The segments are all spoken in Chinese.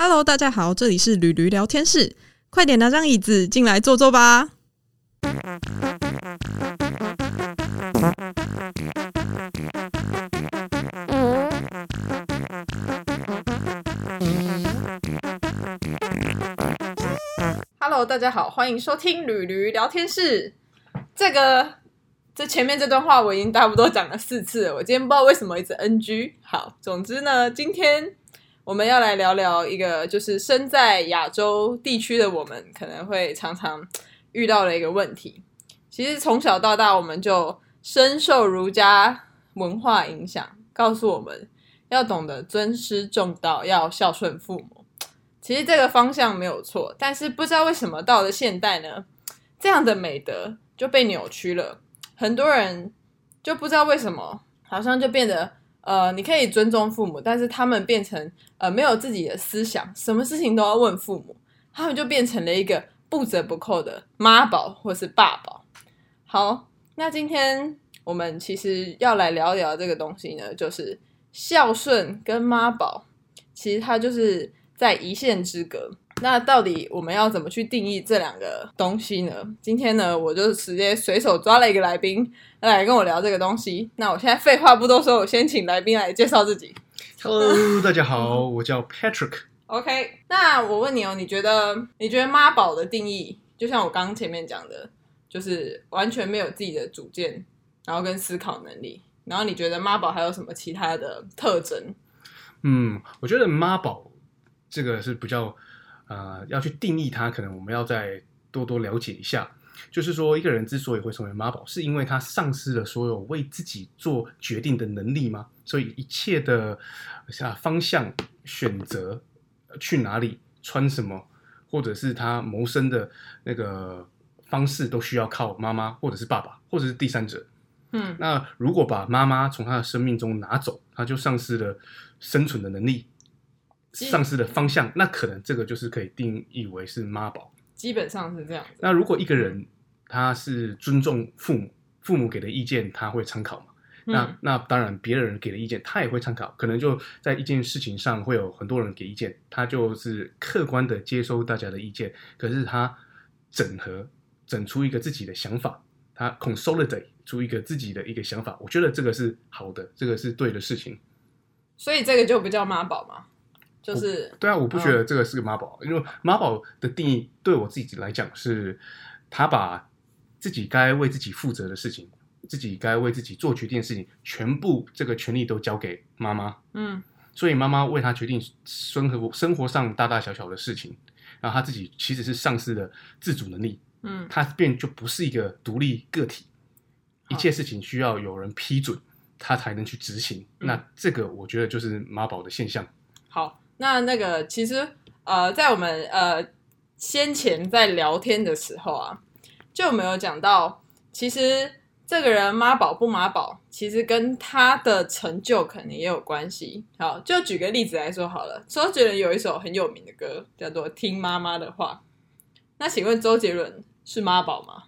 Hello，大家好，这里是驴驴聊天室，快点拿张椅子进来坐坐吧。Hello，大家好，欢迎收听驴驴聊天室。这个这前面这段话我已经差不多讲了四次了，我今天不知道为什么一直 NG。好，总之呢，今天我们要来聊聊一个就是身在亚洲地区的我们可能会常常遇到的一个问题。其实从小到大，我们就深受儒家文化影响，告诉我们要懂得尊师重道，要孝顺父母。其实这个方向没有错，但是不知道为什么到了现代呢，这样的美德就被扭曲了。很多人就不知道为什么，好像就变得呃，你可以尊重父母，但是他们变成呃没有自己的思想，什么事情都要问父母，他们就变成了一个不折不扣的妈宝或是爸宝。好，那今天我们其实要来聊聊这个东西呢，就是孝顺跟妈宝，其实它就是在一线之隔。那到底我们要怎么去定义这两个东西呢？今天呢，我就直接随手抓了一个来宾来跟我聊这个东西。那我现在废话不多说，我先请来宾来介绍自己。Hello，大家好，我叫 Patrick。OK，那我问你哦，你觉得你觉得妈宝的定义，就像我刚刚前面讲的，就是完全没有自己的主见，然后跟思考能力。然后你觉得妈宝还有什么其他的特征？嗯，我觉得妈宝这个是比较呃要去定义它，可能我们要再多多了解一下。就是说，一个人之所以会成为妈宝，是因为他丧失了所有为自己做决定的能力吗？所以一切的啊方向、选择、去哪里、穿什么，或者是他谋生的那个方式，都需要靠妈妈或者是爸爸，或者是第三者。嗯那如果把妈妈从他的生命中拿走，他就丧失了生存的能力，基丧失的方向，那可能这个就是可以定义为是妈宝。基本上是这样。那如果一个人他是尊重父母，父母给的意见他会参考嘛？那嗯那当然，别人给的意见他也会参考，可能就在一件事情上会有很多人给意见，他就是客观的接收大家的意见，可是他整合整出一个自己的想法，他 consolidate 出一个自己的一个想法，我觉得这个是好的，这个是对的事情。所以这个就不叫妈宝嘛，就是对啊，我不觉得这个是个妈宝，因为妈宝的定义对我自己来讲是，他把自己该为自己负责的事情，自己该为自己做决定的事情，全部这个权利都交给妈妈，嗯。所以妈妈为他决定生活生活上大大小小的事情，然后他自己其实是丧失了自主能力，嗯。他便就不是一个独立个体，一切事情需要有人批准，他才能去执行。嗯。那这个我觉得就是妈宝的现象。好，那那个其实呃，在我们呃先前在聊天的时候啊，就有没有讲到，其实这个人妈宝不妈宝，其实跟他的成就可能也有关系。好，就举个例子来说好了，周杰伦有一首很有名的歌叫做《听妈妈的话》，那请问周杰伦是妈宝吗？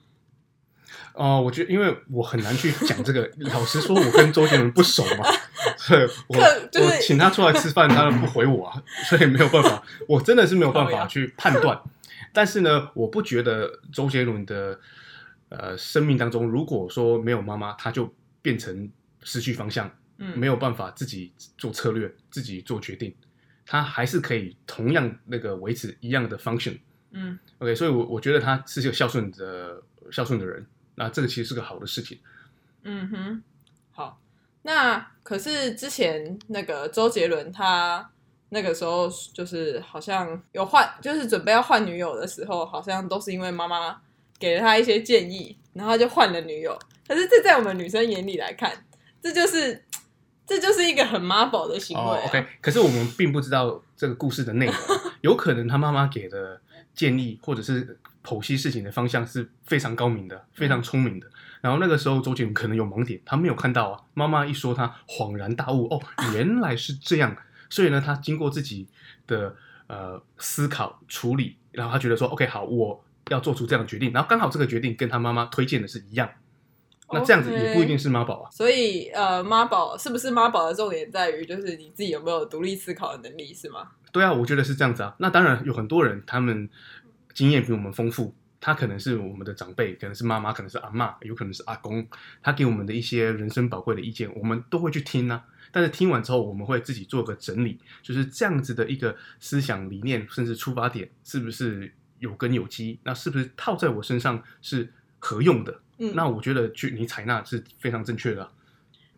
哦、我觉得因为我很难去讲这个。老实说，我跟周杰伦不熟嘛，我、我请他出来吃饭，他都不回我啊，所以没有办法，我真的是没有办法去判断。但是呢，我不觉得周杰伦的呃生命当中，如果说没有妈妈，他就变成失去方向，嗯，没有办法自己做策略，自己做决定，他还是可以同样那个维持一样的 function。嗯 OK，所以我我觉得他是个孝顺的孝顺的人，那这个其实是个好的事情。嗯哼，好。那可是之前那个周杰伦他那个时候就是好像有换，就是准备要换女友的时候，好像都是因为妈妈给了他一些建议，然后他就换了女友。可是这在我们女生眼里来看，这就是这就是一个很妈宝的行为、，OK，可是我们并不知道这个故事的内容，有可能他妈妈给的建议或者是剖析事情的方向是非常高明的、非常聪明的。然后那个时候周杰伦可能有盲点，他没有看到啊。妈妈一说，他恍然大悟，哦，原来是这样。所以呢，他经过自己的呃思考处理，然后他觉得说，OK，好，我要做出这样的决定。然后刚好这个决定跟他妈妈推荐的是一样，那这样子也不一定是妈宝啊。所以呃，妈宝是不是妈宝的重点在于就是你自己有没有独立思考的能力，是吗？对啊，我觉得是这样子啊。那当然有很多人，他们经验比我们丰富，他可能是我们的长辈，可能是妈妈，可能是阿妈，有可能是阿公，他给我们的一些人生宝贵的意见，我们都会去听啊。但是听完之后，我们会自己做个整理，就是这样子的一个思想理念，甚至出发点是不是有根有基？那是不是套在我身上是合用的？嗯，那我觉得去你采纳是非常正确的啊。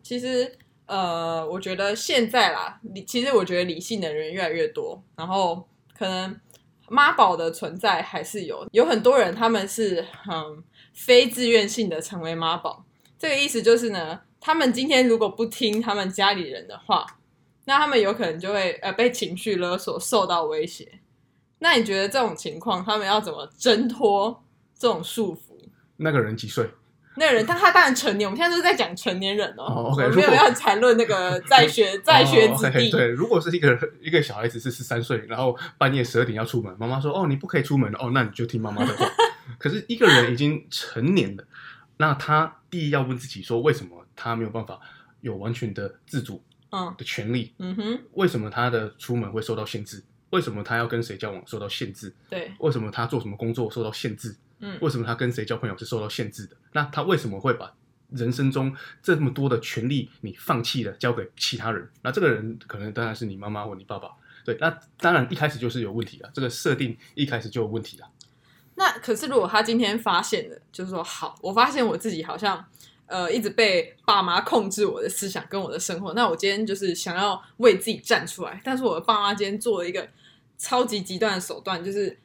其实呃，我觉得现在啦，理其实我觉得理性的人越来越多，然后可能妈宝的存在还是有，有很多人他们是嗯非自愿性的成为妈宝。这个意思就是呢，他们今天如果不听他们家里人的话，那他们有可能就会呃被情绪勒索，受到威胁。那你觉得这种情况，他们要怎么挣脱这种束缚？那个人几岁？那个人，但他当然成年，我们现在都是在讲成年人哦，哦，OK，我没有要谈论那个在学 在学哦子弟。对，如果是一个一个小孩子是十三岁，然后半夜十二点要出门，妈妈说：“哦，你不可以出门。”哦，那你就听妈妈的话。可是一个人已经成年了，那他第一要问自己说：为什么他没有办法有完全的自主嗯的权利？嗯哼，为什么他的出门会受到限制？为什么他要跟谁交往受到限制？对，为什么他做什么工作受到限制？嗯为什么他跟谁交朋友是受到限制的？那他为什么会把人生中这么多的权利你放弃了，交给其他人？那这个人可能当然是你妈妈或你爸爸。对，那当然一开始就是有问题了，这个设定一开始就有问题了。那可是如果他今天发现了，就是说好，我发现我自己好像呃一直被爸妈控制我的思想跟我的生活，那我今天就是想要为自己站出来，但是我的爸妈今天做了一个超级极端的手段，就是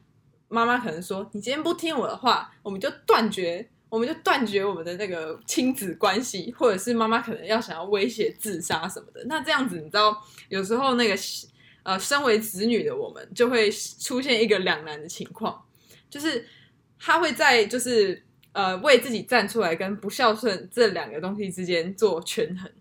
妈妈可能说你今天不听我的话，我们就断绝。我们就断绝我们的那个亲子关系，或者是妈妈可能要想要威胁自杀什么的。那这样子，你知道，有时候那个呃，身为子女的我们就会出现一个两难的情况，就是他会在就是呃为自己站出来跟不孝顺这两个东西之间做权衡。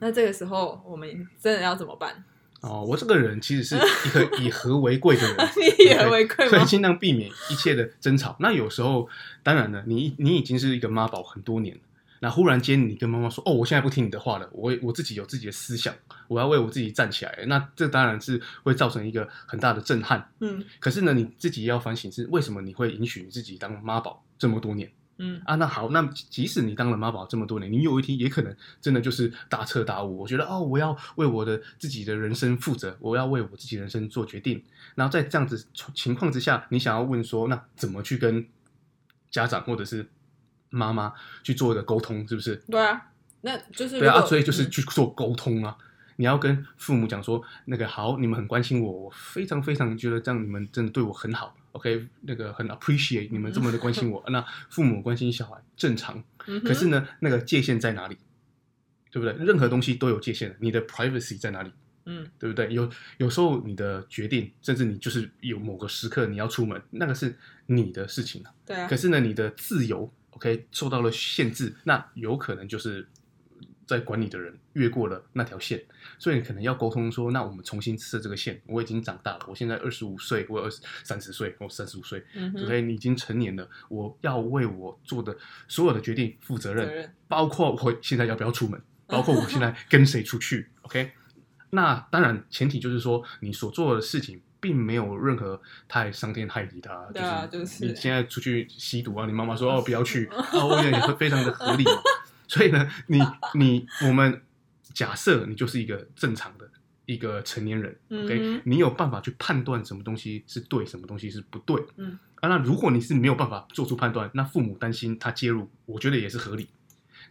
那这个时候，我们真的要怎么办？哦，我这个人其实是一个以和为贵的人，你以和为贵吗所以尽量避免一切的争吵。那有时候，当然了，你你已经是一个妈宝很多年了，那忽然间你跟妈妈说：“哦，我现在不听你的话了，我我自己有自己的思想，我要为我自己站起来。”那这当然是会造成一个很大的震撼。嗯可是呢，你自己要反省是为什么你会允许你自己当妈宝这么多年嗯啊？那好，那即使你当了妈宝这么多年，你有一天也可能真的就是大彻大悟，我觉得哦，我要为我的自己的人生负责，我要为我自己人生做决定。然后在这样子情况之下，你想要问说，那怎么去跟家长或者是妈妈去做一个沟通，是不是？对啊，那就是对啊，所以就是嗯去做沟通啊。你要跟父母讲说，那个好，你们很关心我，我非常非常觉得这样你们真的对我很好，OK，那个很 appreciate 你们这么的关心我。那父母关心小孩正常，可是呢，那个界限在哪里？对不对？任何东西都有界限的，你的 privacy 在哪里？嗯对不对？有有时候你的决定，甚至你就是有某个时刻你要出门，那个是你的事情啊。对啊可，是呢，你的自由，OK，受到了限制，那有可能就是在管理的人越过了那条线，所以你可能要沟通说，那我们重新设这个线。我已经长大了，我现在二十五岁，我二十三十岁，我三十五岁嗯哼，OK，你已经成年了，我要为我做的所有的决定负责任，责任包括我现在要不要出门，包括我现在跟谁出去，OK。那当然，前提就是说，你所做的事情并没有任何太伤天害理的、啊，对啊就就是你现在出去吸毒啊，你妈妈说 哦不要去，哦，我也会非常的合理嘛。所以呢，你你我们假设你就是一个正常的一个成年人、嗯 o k 哼你有办法去判断什么东西是对，什么东西是不对。嗯。啊，那如果你是没有办法做出判断，那父母担心他介入，我觉得也是合理。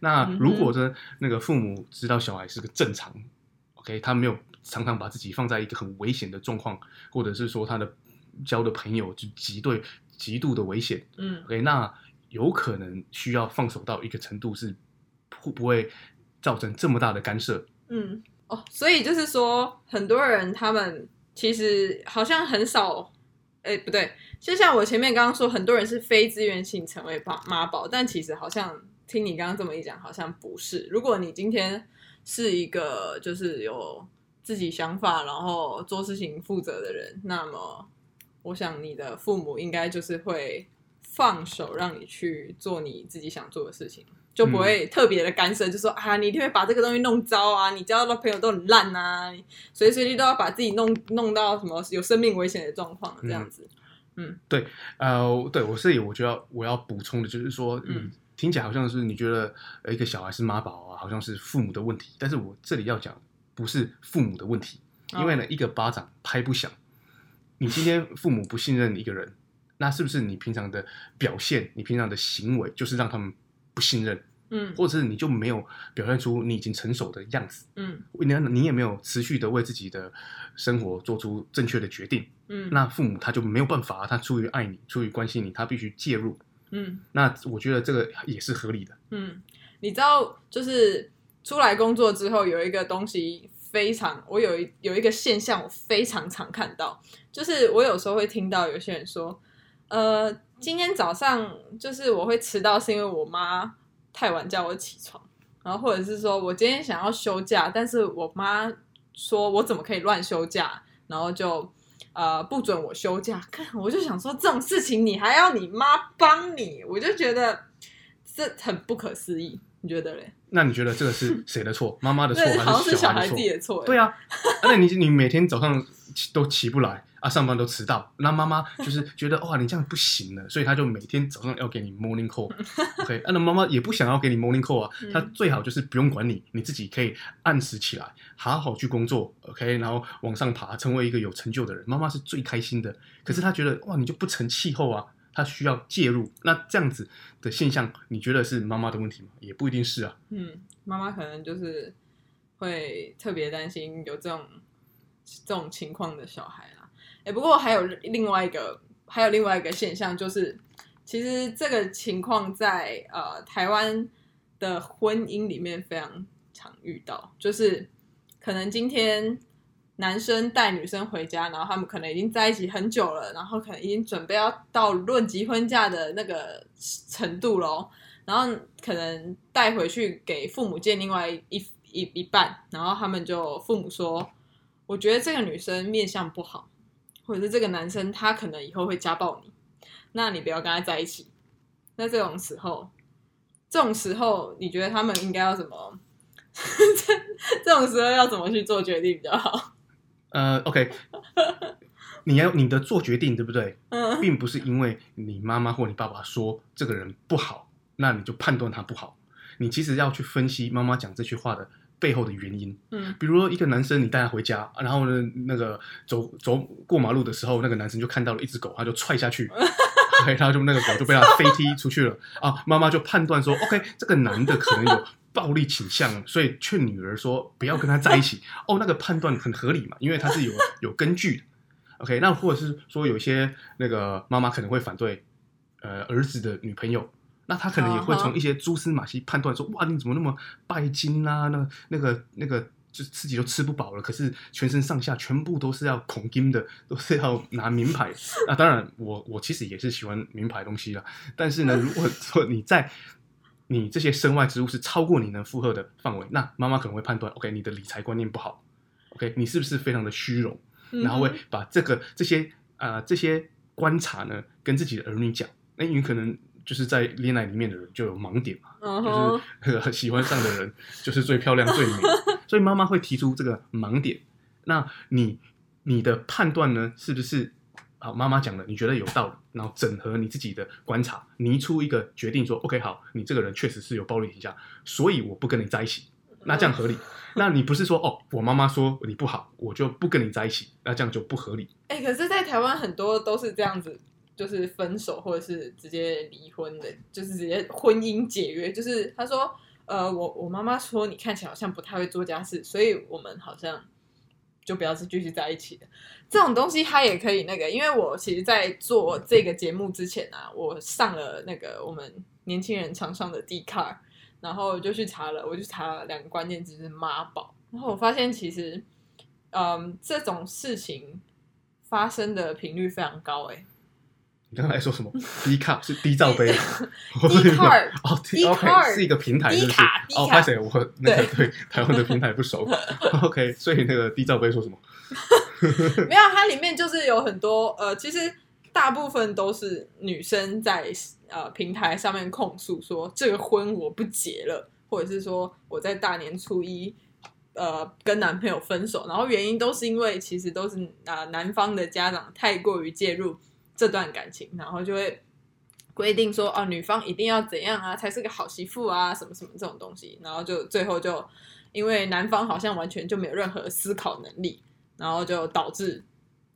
那如果呢，那个父母知道小孩是个正常，OK，他没有常常把自己放在一个很危险的状况，或者是说他的交的朋友就极对极度的危险嗯，OK，那有可能需要放手到一个程度，是会不会造成这么大的干涉？嗯哦，所以就是说，很多人他们其实好像很少，哎，不对，就像我前面刚刚说，很多人是非自愿性成为妈妈宝，但其实好像听你刚刚这么一讲，好像不是。如果你今天是一个就是有自己想法，然后做事情负责的人，那么我想你的父母应该就是会放手让你去做你自己想做的事情。就不会特别的干涉，就说啊，你一定会把这个东西弄糟啊，你交的朋友都很烂啊，你随时随地都要把自己弄弄到什么有生命危险的状况这样子。嗯，对呃，对我这里我就要我要补充的就是说，嗯嗯，听起来好像是你觉得呃一个小孩是妈宝啊，好像是父母的问题，但是我这里要讲不是父母的问题，因为呢，一个巴掌拍不响。你今天父母不信任一个人，那是不是你平常的表现，你平常的行为就是让他们不信任，嗯或者是你就没有表现出你已经成熟的样子？嗯你你也没有持续的为自己的生活做出正确的决定，嗯那父母他就没有办法，他出于爱你，出于关心你，他必须介入。嗯那我觉得这个也是合理的。嗯，你知道，就是出来工作之后，有一个东西非常，我有一有一个现象，我非常常看到，就是我有时候会听到有些人说，呃，今天早上就是我会迟到，是因为我妈太晚叫我起床，然后或者是说我今天想要休假，但是我妈说我怎么可以乱休假，然后就。呃，不准我休假，看我就想说这种事情你还要你妈帮你，我就觉得这很不可思议，你觉得嘞？那你觉得这个是 谁的错？妈妈的错还是小孩小的错？对啊，那你你每天早上起都起不来 啊，上班都迟到，那妈妈就是觉得哇，你这样不行了，所以她就每天早上要给你 morning call。OK，啊那妈妈也不想要给你 morning call 啊，嗯她最好就是不用管你，你自己可以按时起来，好好去工作，OK，然后往上爬，成为一个有成就的人。妈妈是最开心的，可是她觉得哇，你就不成气候啊。他需要介入，那这样子的现象，你觉得是妈妈的问题吗？也不一定是啊。嗯，妈妈可能就是会特别担心有这种这种情况的小孩啦。哎，不过还有另外一个，还有另外一个现象，就是其实这个情况在呃台湾的婚姻里面非常常遇到，就是可能今天男生带女生回家，然后他们可能已经在一起很久了，然后可能已经准备要到论及婚嫁的那个程度喽。然后可能带回去给父母见另外一一一半，然后他们就父母说，我觉得这个女生面相不好，或者是这个男生他可能以后会家暴你，那你不要跟他在一起。那这种时候，这种时候你觉得他们应该要怎么？这 这种时候要怎么去做决定比较好？呃，OK，你要你的做决定对不对？嗯并不是因为你妈妈或你爸爸说这个人不好，那你就判断他不好。你其实要去分析妈妈讲这句话的背后的原因。嗯比如说一个男生，你带他回家，然后呢，那个走走过马路的时候，那个男生就看到了一只狗，他就踹下去，对，然后就那个狗就被他飞踢出去了啊。妈妈就判断说，OK，这个男的可能有暴力倾向，所以劝女儿说不要跟他在一起。哦，那个判断很合理嘛，因为他是有 有根据的。OK，那或者是说有一些那个妈妈可能会反对呃儿子的女朋友，那他可能也会从一些蛛丝马迹判断说，哇，你怎么那么拜金啊？那那个那个就自己都吃不饱了，可是全身上下全部都是要孔金的，都是要拿名牌。那当然我，我其实也是喜欢名牌东西啦。但是呢，如果说你在你这些身外之物是超过你能负荷的范围，那妈妈可能会判断，OK，你的理财观念不好，OK，你是不是非常的虚荣？嗯然后会把这个这些呃这些观察呢跟自己的儿女讲，那你可能就是在恋爱里面的人就有盲点嘛，就是那个喜欢上的人就是最漂亮最美，所以妈妈会提出这个盲点。那你你的判断呢，是不是好？妈妈讲的，你觉得有道理，然后整合你自己的观察，拟出一个决定说，OK，好，你这个人确实是有暴力倾向，所以我不跟你在一起。那这样合理？那你不是说哦，我妈妈说你不好，我就不跟你在一起，那这样就不合理。哎、可是，在台湾很多都是这样子，就是分手或者是直接离婚的，就是直接婚姻解约。就是他说，呃，我我妈妈说你看起来好像不太会做家事，所以我们好像就不要是继续在一起的。这种东西它也可以那个，因为我其实，在做这个节目之前啊，我上了那个我们年轻人常上的 D car，然后就去查了，我就查了两个关键字是妈宝，然后我发现其实，嗯，这种事情发生的频率非常高、欸，你刚才说什么？低卡是低罩杯，Dcard 哦 Dcard OK 是一个平台，是不是？哦，拍谁？我那个对台湾的平台不熟。OK，所以那个低罩杯说什么？没有，它里面就是有很多呃，其实大部分都是女生在呃平台上面控诉说这个婚我不结了，或者是说我在大年初一呃跟男朋友分手，然后原因都是因为其实都是啊、呃男方的家长太过于介入这段感情，然后就会规定说哦女方一定要怎样啊才是个好媳妇啊什么什么这种东西，然后就最后就因为男方好像完全就没有任何思考能力，然后就导致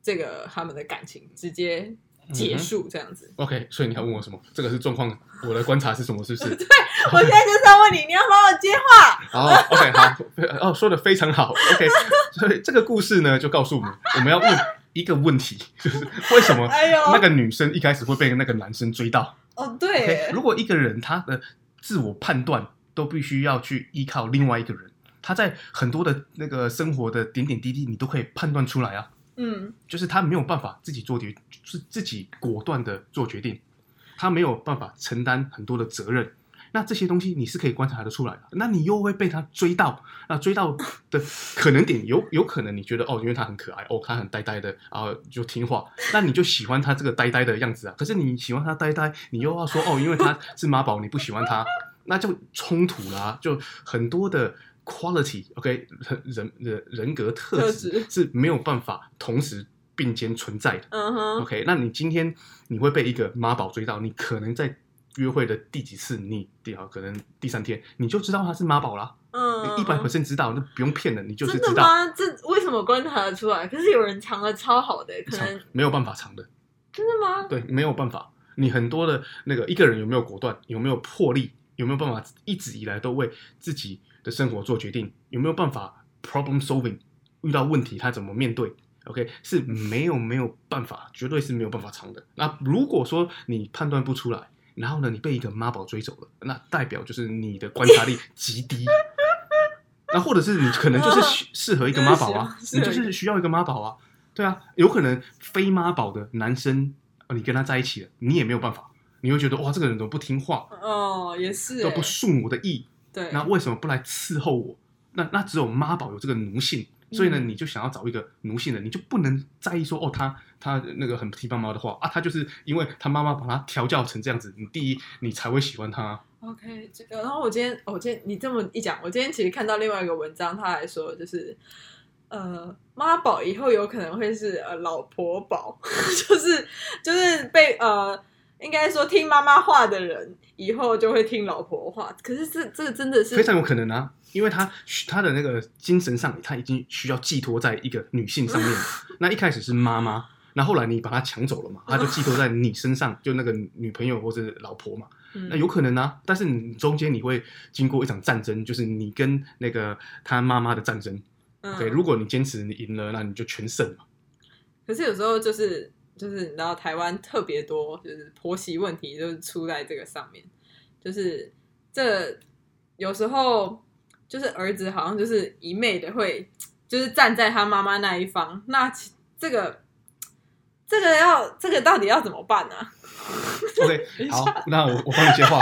这个他们的感情直接结束这样子。OK，所以你要问我什么？这个是状况，我的观察是什么？是不是？对我现在就是要问你，你要帮我接话。好，OK，好，哦，说的非常好，OK，所以这个故事呢，就告诉我们，我们要问一个问题，就是为什么那个女生一开始会被那个男生追到？哦对，如果一个人他的自我判断都必须要去依靠另外一个人，他在很多的那个生活的点点滴滴，你都可以判断出来啊。嗯。就是他没有办法自己做决，就是自己果断的做决定，他没有办法承担很多的责任。那这些东西你是可以观察得出来的。那你又会被他追到，那追到的可能点有有可能你觉得哦，因为他很可爱，哦，他很呆呆的，然后就听话，那你就喜欢他这个呆呆的样子啊。可是你喜欢他呆呆，你又要说哦，因为他是妈宝，你不喜欢他，那就冲突啦、就很多的 quality，OK，、人人人格特质是没有办法同时并肩存在的。嗯哼，OK，那你今天你会被一个妈宝追到，你可能在约会的第几次，你第好可能第三天你就知道他是妈宝啦，嗯，一百 percent 知道，那不用骗了，你就是真的知道，吗？这为什么观察得出来？可是有人藏的超好的，可能没有办法藏的，真的吗？对，没有办法。你很多的那个一个人有没有果断，有没有魄力，有没有办法一直以来都为自己的生活做决定，有没有办法 problem solving，遇到问题他怎么面对？OK，是没有没有办法，绝对是没有办法藏的。那如果说你判断不出来，然后呢，你被一个妈宝追走了，那代表就是你的观察力极低。那或者是你可能就是适适合一个妈宝 啊，你就是需要一个妈宝啊，对啊，有可能非妈宝的男生，呃你跟他在一起了，你也没有办法，你会觉得哇，这个人怎么不听话，哦，也是欸，都不顺我的意，对，那为什么不来伺候我？那那只有妈宝有这个奴性，所以呢，嗯你就想要找一个奴性的，你就不能在意说哦，他他那个很听妈妈的话啊，他就是因为他妈妈把他调教成这样子，你第一你才会喜欢他。OK，这个，然后我今天，我今天你这么一讲，我今天其实看到另外一个文章，他还说就是，呃，妈宝以后有可能会是呃老婆宝，就是就是被呃，应该说听妈妈话的人，以后就会听老婆话。可是这这真的是非常有可能啊，因为他他的那个精神上，他已经需要寄托在一个女性上面了。那一开始是妈妈，那后来你把他抢走了嘛，他就寄托在你身上，就那个女朋友或者老婆嘛。嗯那有可能啊，但是你中间你会经过一场战争，就是你跟那个他妈妈的战争。嗯 OK，如果你坚持你赢了，那你就全胜嘛。可是有时候就是就是你知道台湾特别多就是婆媳问题，就是出在这个上面，就是这有时候就是儿子好像就是一昧的会就是站在他妈妈那一方，那其这个这个要这个到底要怎么办呢、OK，好，那我我帮你接话。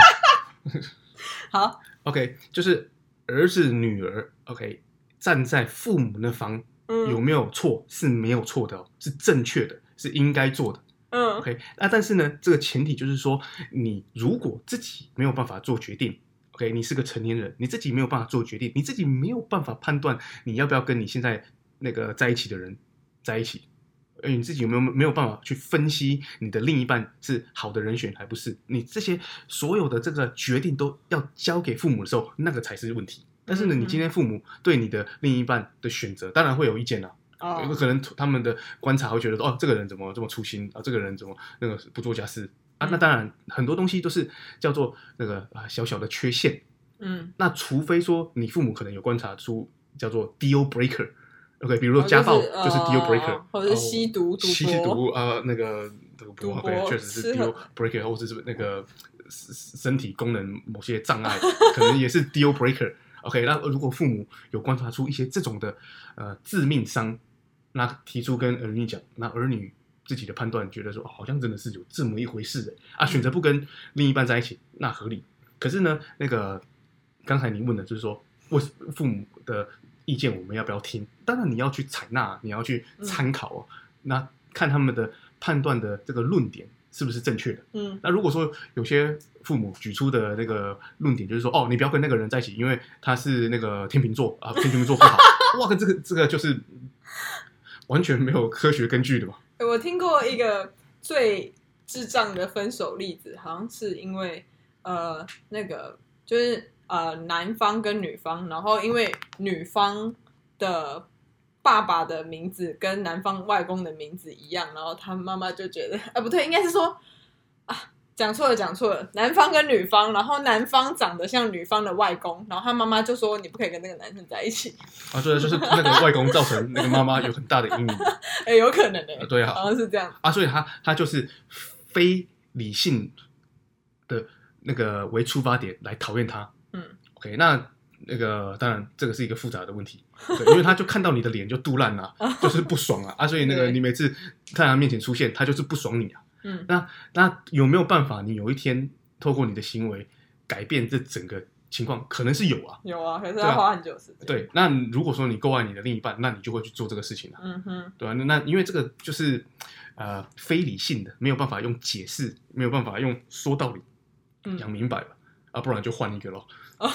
好，OK，就是儿子女儿，OK，站在父母那方嗯，有没有错是没有错的、哦，是正确的，是应该做的。嗯 OK，那但是呢，这个前提就是说，你如果自己没有办法做决定，OK，你是个成年人，你自己没有办法做决定，你自己没有办法判断你要不要跟你现在那个在一起的人在一起，而你自己有没有没有办法去分析你的另一半是好的人选还不是？你这些所有的这个决定都要交给父母的时候，那个才是问题。但是呢，嗯你今天父母对你的另一半的选择，当然会有意见啦、有哦，可能他们的观察会觉得，哦，这个人怎么这么粗心啊？这个人怎么那个不做家事那当然，很多东西都是叫做那个啊小小的缺陷。嗯，那除非说你父母可能有观察出叫做 deal breaker。OK，比如说哦家暴就是就是 deal breaker，、哦或者是吸毒赌博吸毒呃那个赌博赌博 OK 确实是 deal breaker，或者是那个身身体功能某些障碍，可能也是 deal breaker。OK，那如果父母有观察出一些这种的呃致命伤，那提出跟儿女讲，那儿女自己的判断觉得说、哦好像真的是有这么一回事的啊，选择不跟另一半在一起，那合理。可是呢，那个刚才你问的就是说，为父母的意见我们要不要听？当然你要去采纳，你要去参考哦。那看他们的判断的这个论点是不是正确的。嗯那如果说有些父母举出的那个论点就是说，哦，你不要跟那个人在一起，因为他是那个天秤座啊，天秤座不好。哇，这个这个就是完全没有科学根据的嘛。我听过一个最智障的分手例子，好像是因为呃那个就是呃男方跟女方，然后因为女方的爸爸的名字跟男方外公的名字一样，然后他妈妈就觉得啊不对，应该是说啊讲错了讲错了，男方跟女方，然后男方长得像女方的外公，然后他妈妈就说你不可以跟那个男生在一起，啊，对，就是那个外公造成那个妈妈有很大的阴影。哎有可能哎、啊，对啊，好像是这样，啊，所以他他就是非理性的那个为出发点来讨厌他。嗯，OK，那那个当然这个是一个复杂的问题，对，因为他就看到你的脸就肚烂啊，就是不爽啊。啊，所以那个你每次在他面前出现，他就是不爽你啊。嗯那那有没有办法，你有一天透过你的行为改变这整个情况？可能是有啊。有啊，可是要花很久时间，对，那如果说你够爱你的另一半，那你就会去做这个事情啊。嗯哼。对啊，那那因为这个就是呃非理性的，没有办法用解释，没有办法用说道理嗯讲明白了、啊，不然就换一个咯。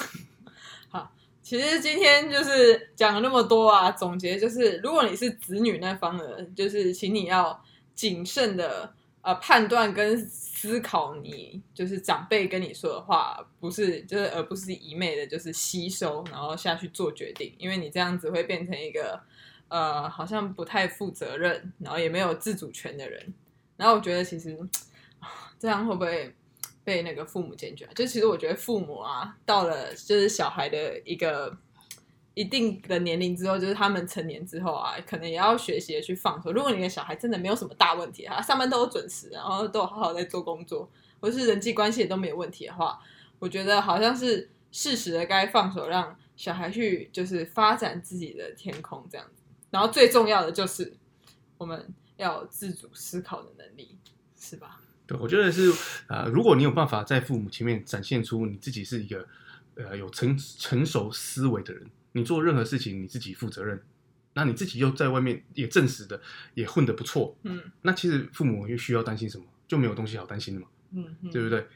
其实今天就是讲了那么多啊，总结就是，如果你是子女那方的，就是请你要谨慎的呃判断跟思考你就是长辈跟你说的话，不是就是而不是一昧的就是吸收，然后下去做决定，因为你这样子会变成一个呃好像不太负责任，然后也没有自主权的人。然后我觉得其实 这样会不会被那个父母检举啊？就其实我觉得父母啊，到了就是小孩的一个一定的年龄之后，就是他们成年之后啊，可能也要学习的去放手。如果你的小孩真的没有什么大问题，他上班都有准时，然后都有好好在做工作，或是人际关系也都没有问题的话，我觉得好像是适时的该放手，让小孩去就是发展自己的天空这样子。然后最重要的就是我们要自主思考的能力，是吧？对，我觉得是呃，如果你有办法在父母前面展现出你自己是一个呃有成成熟思维的人，你做任何事情你自己负责任，那你自己又在外面也证实的也混得不错，嗯那其实父母又需要担心什么？就没有东西好担心的嘛，嗯嗯，对不对？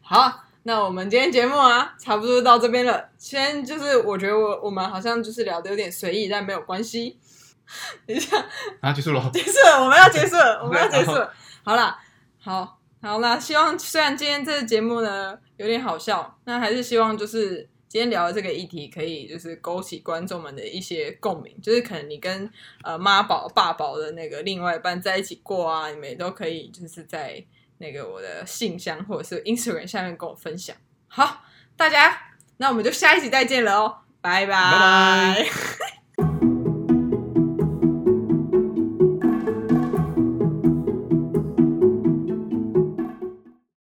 好，那我们今天节目啊，差不多到这边了。先就是我觉得我我们好像就是聊的有点随意，但没有关系。等一下，啊，结束了。结束了，我们要结束了，我们要结束了。好啦，好，好啦，希望虽然今天这个节目呢有点好笑，那还是希望就是今天聊的这个议题可以就是勾起观众们的一些共鸣，就是可能你跟呃妈宝、爸宝的那个另外一半在一起过啊，你们也都可以就是在那个我的信箱或者是 Instagram 下面跟我分享。好，大家，那我们就下一集再见了哦，拜拜拜